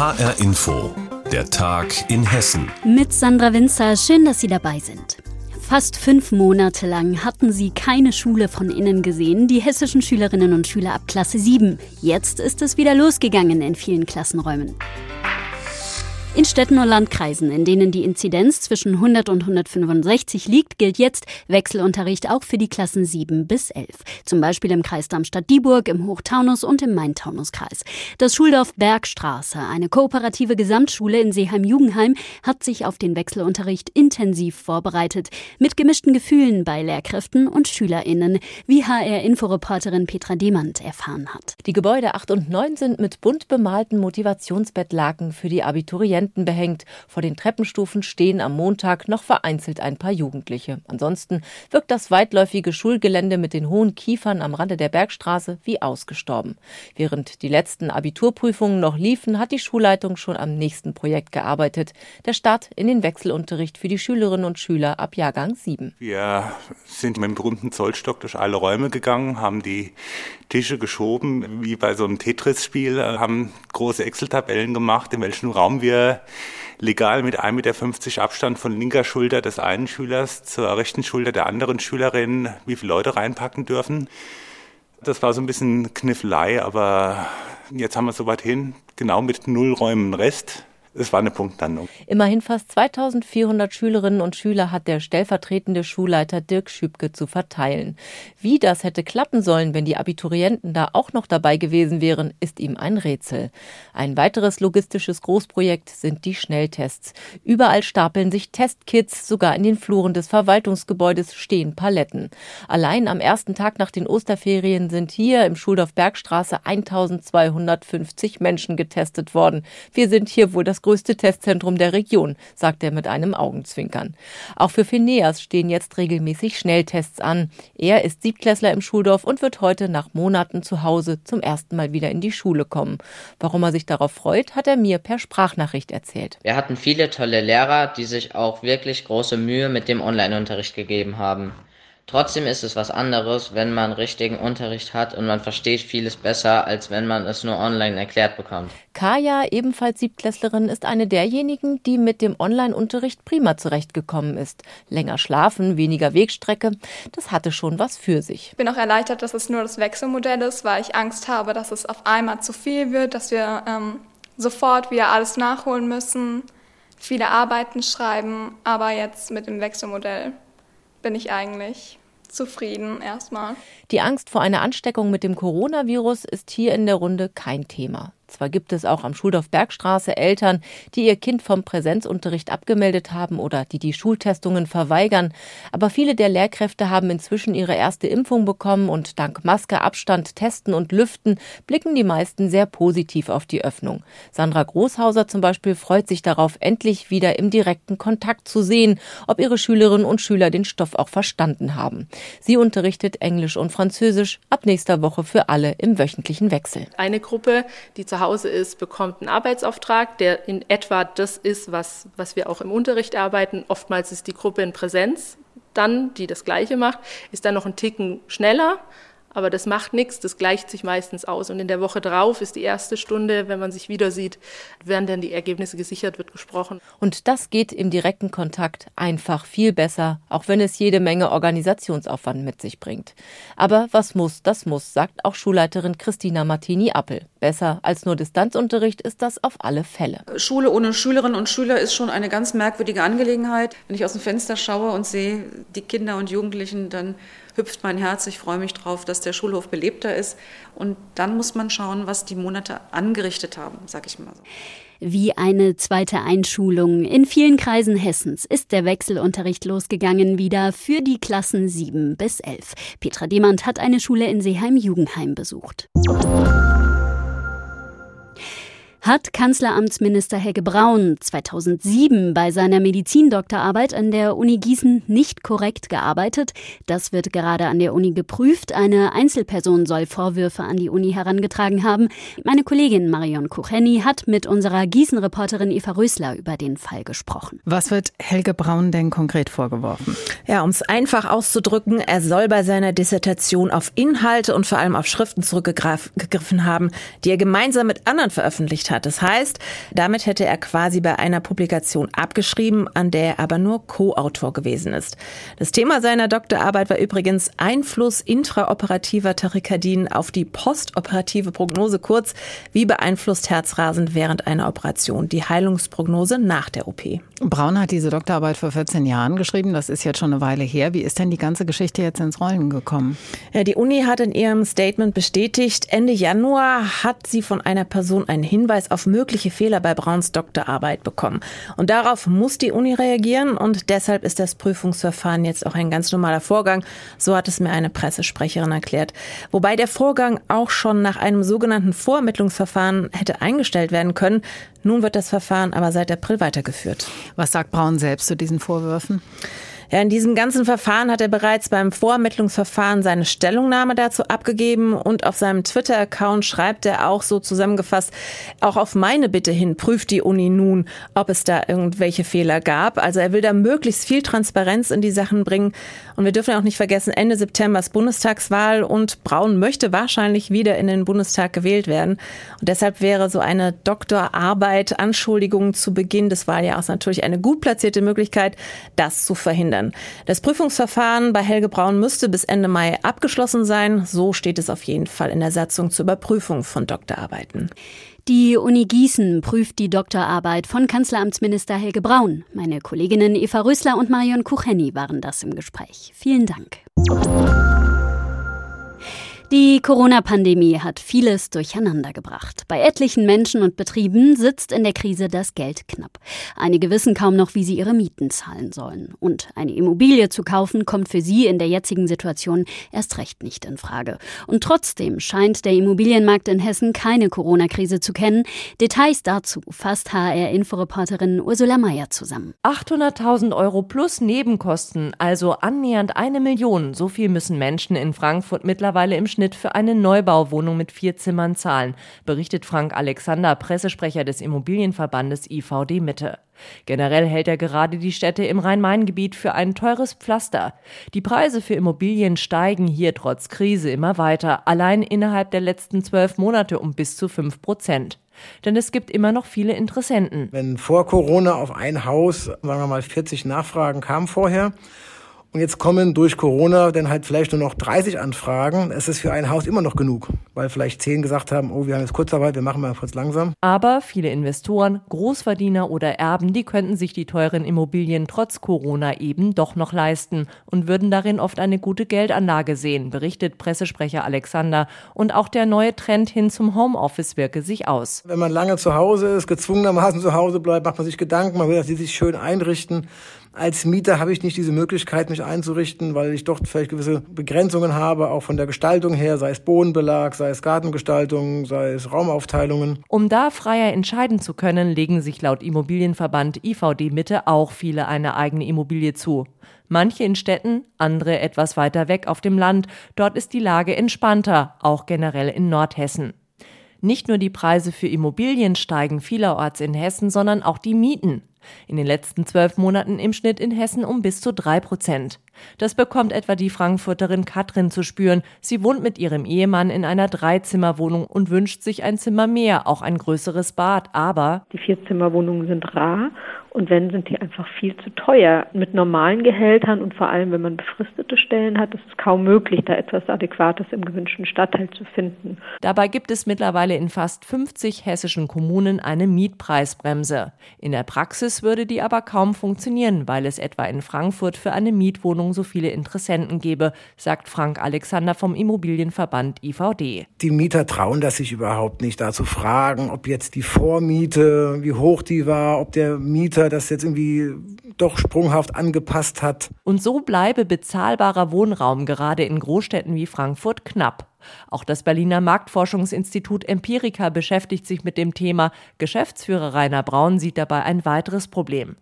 HR Info, der Tag in Hessen. Mit Sandra Winzer, schön, dass Sie dabei sind. Fast fünf Monate lang hatten sie keine Schule von innen gesehen, die hessischen Schülerinnen und Schüler ab Klasse 7. Jetzt ist es wieder losgegangen in vielen Klassenräumen. In Städten und Landkreisen, in denen die Inzidenz zwischen 100 und 165 liegt, gilt jetzt Wechselunterricht auch für die Klassen 7 bis 11. Zum Beispiel im Kreis Darmstadt-Dieburg, im Hochtaunus und im Main-Taunus-Kreis. Das Schuldorf Bergstraße, eine kooperative Gesamtschule in Seeheim-Jugendheim, hat sich auf den Wechselunterricht intensiv vorbereitet. Mit gemischten Gefühlen bei Lehrkräften und SchülerInnen, wie HR-Inforeporterin Petra Demand erfahren hat. Die Gebäude 8 und 9 sind mit bunt bemalten Motivationsbettlaken für die Abiturienten Studenten behängt. Vor den Treppenstufen stehen am Montag noch vereinzelt ein paar Jugendliche. Ansonsten wirkt das weitläufige Schulgelände mit den hohen Kiefern am Rande der Bergstraße wie ausgestorben. Während die letzten Abiturprüfungen noch liefen, hat die Schulleitung schon am nächsten Projekt gearbeitet. Der Start in den Wechselunterricht für die Schülerinnen und Schüler ab Jahrgang 7. Wir sind mit dem berühmten Zollstock durch alle Räume gegangen, haben die Tische geschoben, wie bei so einem Tetris-Spiel, haben große Excel-Tabellen gemacht, in welchem Raum wir legal mit 1,50 Meter Abstand von linker Schulter des einen Schülers zur rechten Schulter der anderen Schülerin, wie viele Leute reinpacken dürfen. Das war so ein bisschen Kniffelei, aber jetzt haben wir es soweit hin, genau mit null Räumen Rest. Es war eine Punktlandung. Immerhin fast 2400 Schülerinnen und Schüler hat der stellvertretende Schulleiter Dirk Schübke zu verteilen. Wie das hätte klappen sollen, wenn die Abiturienten da auch noch dabei gewesen wären, ist ihm ein Rätsel. Ein weiteres logistisches Großprojekt sind die Schnelltests. Überall stapeln sich Testkits, sogar in den Fluren des Verwaltungsgebäudes stehen Paletten. Allein am ersten Tag nach den Osterferien sind hier im Schuldorf Bergstraße 1250 Menschen getestet worden. Wir sind hier wohl das größte Testzentrum der Region, sagt er mit einem Augenzwinkern. Auch für Phineas stehen jetzt regelmäßig Schnelltests an. Er ist Siebtklässler im Schuldorf und wird heute nach Monaten zu Hause zum ersten Mal wieder in die Schule kommen. Warum er sich darauf freut, hat er mir per Sprachnachricht erzählt. Wir hatten viele tolle Lehrer, die sich auch wirklich große Mühe mit dem Online-Unterricht gegeben haben. Trotzdem ist es was anderes, wenn man richtigen Unterricht hat und man versteht vieles besser, als wenn man es nur online erklärt bekommt. Kaya, ebenfalls Siebtklässlerin, ist eine derjenigen, die mit dem Online-Unterricht prima zurechtgekommen ist. Länger schlafen, weniger Wegstrecke, das hatte schon was für sich. Ich bin auch erleichtert, dass es nur das Wechselmodell ist, weil ich Angst habe, dass es auf einmal zu viel wird, dass wir ähm, sofort wieder alles nachholen müssen, viele Arbeiten schreiben, aber jetzt mit dem Wechselmodell bin ich eigentlich zufrieden erstmal. Die Angst vor einer Ansteckung mit dem Coronavirus ist hier in der Runde kein Thema. Zwar gibt es auch am Schuldorf Bergstraße Eltern, die ihr Kind vom Präsenzunterricht abgemeldet haben oder die die Schultestungen verweigern, aber viele der Lehrkräfte haben inzwischen ihre erste Impfung bekommen und dank Maske, Abstand, Testen und Lüften blicken die meisten sehr positiv auf die Öffnung. Sandra Großhauser zum Beispiel freut sich darauf, endlich wieder im direkten Kontakt zu sehen, ob ihre Schülerinnen und Schüler den Stoff auch verstanden haben. Sie unterrichtet Englisch und Französisch ab nächster Woche für alle im wöchentlichen Wechsel. Eine Gruppe, die zu Hause ist, bekommt einen Arbeitsauftrag, der in etwa das ist, was, was wir auch im Unterricht arbeiten. Oftmals ist die Gruppe in Präsenz dann, die das Gleiche macht, ist dann noch ein Ticken schneller, aber das macht nichts, das gleicht sich meistens aus. Und in der Woche drauf ist die erste Stunde, wenn man sich wieder sieht, werden dann die Ergebnisse gesichert, wird gesprochen. Und das geht im direkten Kontakt einfach viel besser, auch wenn es jede Menge Organisationsaufwand mit sich bringt. Aber was muss, das muss, sagt auch Schulleiterin Christina Martini-Appel. Besser als nur Distanzunterricht ist das auf alle Fälle. Schule ohne Schülerinnen und Schüler ist schon eine ganz merkwürdige Angelegenheit. Wenn ich aus dem Fenster schaue und sehe die Kinder und Jugendlichen, dann hüpft mein Herz. Ich freue mich drauf, dass der Schulhof belebter ist. Und dann muss man schauen, was die Monate angerichtet haben, sag ich mal so. Wie eine zweite Einschulung. In vielen Kreisen Hessens ist der Wechselunterricht losgegangen wieder für die Klassen 7 bis 11. Petra Demand hat eine Schule in Seeheim-Jugendheim besucht. Hat Kanzleramtsminister Helge Braun 2007 bei seiner Medizindoktorarbeit an der Uni Gießen nicht korrekt gearbeitet. Das wird gerade an der Uni geprüft. Eine Einzelperson soll Vorwürfe an die Uni herangetragen haben. Meine Kollegin Marion Kucheni hat mit unserer Gießen-Reporterin Eva Rösler über den Fall gesprochen. Was wird Helge Braun denn konkret vorgeworfen? Ja, um es einfach auszudrücken, er soll bei seiner Dissertation auf Inhalte und vor allem auf Schriften zurückgegriffen haben, die er gemeinsam mit anderen veröffentlicht hat hat. Das heißt, damit hätte er quasi bei einer Publikation abgeschrieben, an der er aber nur Co-Autor gewesen ist. Das Thema seiner Doktorarbeit war übrigens Einfluss intraoperativer Tachykardien auf die postoperative Prognose, kurz wie beeinflusst Herzrasen während einer Operation, die Heilungsprognose nach der OP. Braun hat diese Doktorarbeit vor 14 Jahren geschrieben, das ist jetzt schon eine Weile her. Wie ist denn die ganze Geschichte jetzt ins Rollen gekommen? Ja, die Uni hat in ihrem Statement bestätigt, Ende Januar hat sie von einer Person einen Hinweis auf mögliche Fehler bei Brauns Doktorarbeit bekommen. Und darauf muss die Uni reagieren und deshalb ist das Prüfungsverfahren jetzt auch ein ganz normaler Vorgang. So hat es mir eine Pressesprecherin erklärt. Wobei der Vorgang auch schon nach einem sogenannten Vorermittlungsverfahren hätte eingestellt werden können. Nun wird das Verfahren aber seit April weitergeführt. Was sagt Braun selbst zu diesen Vorwürfen? Ja, in diesem ganzen Verfahren hat er bereits beim Vorermittlungsverfahren seine Stellungnahme dazu abgegeben und auf seinem Twitter-Account schreibt er auch so zusammengefasst, auch auf meine Bitte hin prüft die Uni nun, ob es da irgendwelche Fehler gab. Also er will da möglichst viel Transparenz in die Sachen bringen. Und wir dürfen auch nicht vergessen, Ende September ist Bundestagswahl und Braun möchte wahrscheinlich wieder in den Bundestag gewählt werden. Und deshalb wäre so eine Doktorarbeit, Anschuldigung zu Beginn des Wahljahres natürlich eine gut platzierte Möglichkeit, das zu verhindern werden. Das Prüfungsverfahren bei Helge Braun müsste bis Ende Mai abgeschlossen sein. So steht es auf jeden Fall in der Satzung zur Überprüfung von Doktorarbeiten. Die Uni Gießen prüft die Doktorarbeit von Kanzleramtsminister Helge Braun. Meine Kolleginnen Eva Rösler und Marion Kucheni waren das im Gespräch. Vielen Dank. Die Corona-Pandemie hat vieles durcheinandergebracht. Bei etlichen Menschen und Betrieben sitzt in der Krise das Geld knapp. Einige wissen kaum noch, wie sie ihre Mieten zahlen sollen. Und eine Immobilie zu kaufen, kommt für sie in der jetzigen Situation erst recht nicht in Frage. Und trotzdem scheint der Immobilienmarkt in Hessen keine Corona-Krise zu kennen. Details dazu fasst HR-Inforeporterin Ursula Mayer zusammen. 800.000 Euro plus Nebenkosten, also annähernd eine Million. So viel müssen Menschen in Frankfurt mittlerweile im Schnitt Schnitt für eine Neubauwohnung mit vier Zimmern zahlen, berichtet Frank Alexander, Pressesprecher des Immobilienverbandes IVD Mitte. Generell hält er gerade die Städte im Rhein-Main-Gebiet für ein teures Pflaster. Die Preise für Immobilien steigen hier trotz Krise immer weiter, allein innerhalb der letzten zwölf Monate um bis zu fünf Prozent. Denn es gibt immer noch viele Interessenten. Wenn vor Corona auf ein Haus, sagen wir mal, 40 Nachfragen kamen vorher und jetzt kommen durch Corona dann halt vielleicht nur noch 30 Anfragen. Es ist für ein Haus immer noch genug, weil vielleicht 10 gesagt haben, oh, wir haben jetzt Kurzarbeit, wir machen mal kurz langsam. Aber viele Investoren, Großverdiener oder Erben, die könnten sich die teuren Immobilien trotz Corona eben doch noch leisten und würden darin oft eine gute Geldanlage sehen, berichtet Pressesprecher Alexander. Und auch der neue Trend hin zum Homeoffice wirke sich aus. Wenn man lange zu Hause ist, gezwungenermaßen zu Hause bleibt, macht man sich Gedanken, man will, dass sie sich schön einrichten. Als Mieter habe ich nicht diese Möglichkeit, mich einzurichten, weil ich doch vielleicht gewisse Begrenzungen habe, auch von der Gestaltung her, sei es Bodenbelag, sei es Gartengestaltung, sei es Raumaufteilungen. Um da freier entscheiden zu können, legen sich laut Immobilienverband IVD Mitte auch viele eine eigene Immobilie zu. Manche in Städten, andere etwas weiter weg auf dem Land. Dort ist die Lage entspannter, auch generell in Nordhessen. Nicht nur die Preise für Immobilien steigen vielerorts in Hessen, sondern auch die Mieten. In den letzten zwölf Monaten im Schnitt in Hessen um bis zu drei Prozent. Das bekommt etwa die Frankfurterin Katrin zu spüren. Sie wohnt mit ihrem Ehemann in einer Dreizimmerwohnung und wünscht sich ein Zimmer mehr, auch ein größeres Bad. Aber die Vierzimmerwohnungen sind rar und wenn, sind die einfach viel zu teuer. Mit normalen Gehältern und vor allem, wenn man befristete Stellen hat, ist es kaum möglich, da etwas Adäquates im gewünschten Stadtteil zu finden. Dabei gibt es mittlerweile in fast 50 hessischen Kommunen eine Mietpreisbremse. In der Praxis würde die aber kaum funktionieren, weil es etwa in Frankfurt für eine Mietwohnung so viele Interessenten gäbe, sagt Frank Alexander vom Immobilienverband IVD. Die Mieter trauen das sich überhaupt nicht, da zu fragen, ob jetzt die Vormiete, wie hoch die war, ob der Mieter das jetzt irgendwie doch sprunghaft angepasst hat. Und so bleibe bezahlbarer Wohnraum gerade in Großstädten wie Frankfurt knapp. Auch das Berliner Marktforschungsinstitut Empirica beschäftigt sich mit dem Thema. Geschäftsführer Rainer Braun sieht dabei ein weiteres Problem.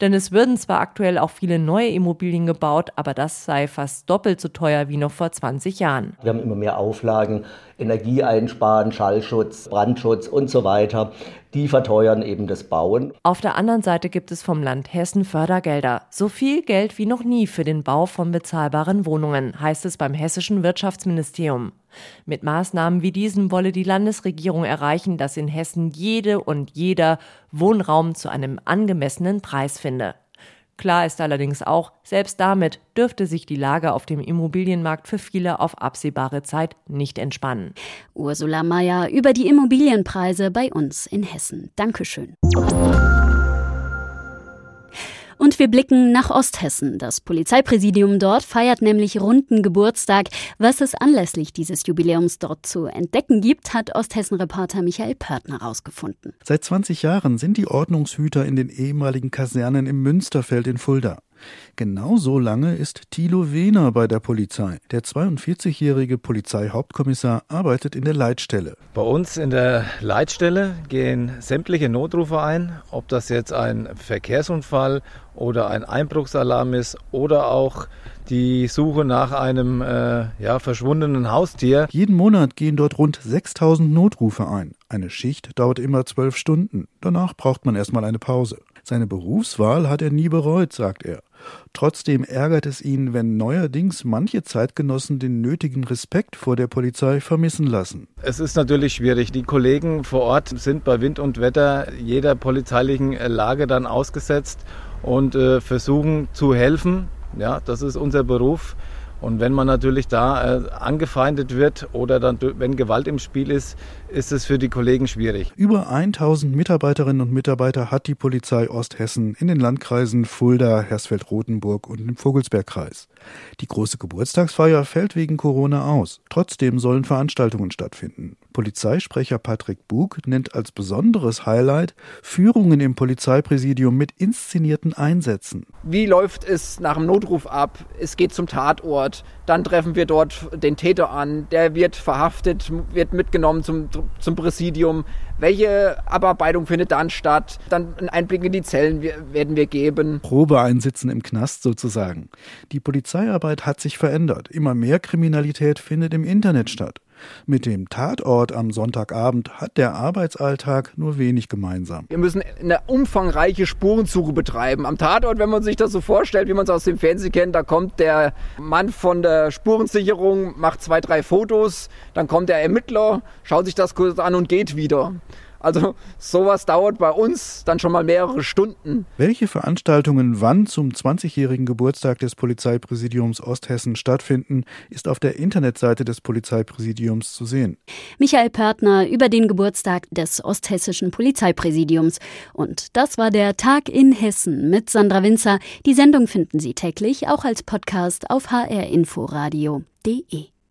Denn es würden zwar aktuell auch viele neue Immobilien gebaut, aber das sei fast doppelt so teuer wie noch vor 20 Jahren. Wir haben immer mehr Auflagen, Energie einsparen, Schallschutz, Brandschutz und so weiter. die verteuern eben das Bauen. Auf der anderen Seite gibt es vom Land Hessen Fördergelder. So viel Geld wie noch nie für den Bau von bezahlbaren Wohnungen, heißt es beim hessischen Wirtschaftsministerium. Mit Maßnahmen wie diesen wolle die Landesregierung erreichen, dass in Hessen jede und jeder Wohnraum zu einem angemessenen Preis finde. Klar ist allerdings auch, selbst damit dürfte sich die Lage auf dem Immobilienmarkt für viele auf absehbare Zeit nicht entspannen. Ursula Mayer über die Immobilienpreise bei uns in Hessen. Dankeschön. Und wir blicken nach Osthessen. Das Polizeipräsidium dort feiert nämlich runden Geburtstag. Was es anlässlich dieses Jubiläums dort zu entdecken gibt, hat Osthessen-Reporter Michael Pörtner herausgefunden. Seit 20 Jahren sind die Ordnungshüter in den ehemaligen Kasernen im Münsterfeld in Fulda. Genauso lange ist Thilo Wehner bei der Polizei. Der 42-jährige Polizeihauptkommissar arbeitet in der Leitstelle. Bei uns in der Leitstelle gehen sämtliche Notrufe ein, ob das jetzt ein Verkehrsunfall oder ein Einbruchsalarm ist oder auch die Suche nach einem äh, ja, verschwundenen Haustier. Jeden Monat gehen dort rund 6000 Notrufe ein. Eine Schicht dauert immer zwölf Stunden. Danach braucht man erstmal eine Pause. Seine Berufswahl hat er nie bereut, sagt er. Trotzdem ärgert es ihn, wenn neuerdings manche Zeitgenossen den nötigen Respekt vor der Polizei vermissen lassen. Es ist natürlich schwierig. Die Kollegen vor Ort sind bei Wind und Wetter jeder polizeilichen Lage dann ausgesetzt und äh, versuchen zu helfen. Ja, das ist unser Beruf. Und wenn man natürlich da äh, angefeindet wird oder dann, wenn Gewalt im Spiel ist, ist es für die Kollegen schwierig. Über 1000 Mitarbeiterinnen und Mitarbeiter hat die Polizei Osthessen in den Landkreisen Fulda, Hersfeld-Rotenburg und im Vogelsbergkreis. Die große Geburtstagsfeier fällt wegen Corona aus. Trotzdem sollen Veranstaltungen stattfinden. Polizeisprecher Patrick Bug nennt als besonderes Highlight Führungen im Polizeipräsidium mit inszenierten Einsätzen. Wie läuft es nach dem Notruf ab? Es geht zum Tatort. Dann treffen wir dort den Täter an. Der wird verhaftet, wird mitgenommen zum, zum Präsidium. Welche Abarbeitung findet dann statt? Dann einen Einblick in die Zellen werden wir geben. Probeeinsitzen im Knast sozusagen. Die Polizeiarbeit hat sich verändert. Immer mehr Kriminalität findet im Internet statt. Mit dem Tatort am Sonntagabend hat der Arbeitsalltag nur wenig gemeinsam. Wir müssen eine umfangreiche Spurensuche betreiben. Am Tatort, wenn man sich das so vorstellt, wie man es aus dem Fernsehen kennt, da kommt der Mann von der Spurensicherung, macht zwei, drei Fotos, dann kommt der Ermittler, schaut sich das kurz an und geht wieder. Also sowas dauert bei uns dann schon mal mehrere Stunden. Welche Veranstaltungen wann zum 20-jährigen Geburtstag des Polizeipräsidiums Osthessen stattfinden, ist auf der Internetseite des Polizeipräsidiums zu sehen. Michael Pörtner über den Geburtstag des Osthessischen Polizeipräsidiums. Und das war der Tag in Hessen mit Sandra Winzer. Die Sendung finden Sie täglich auch als Podcast auf hrinforadio.de.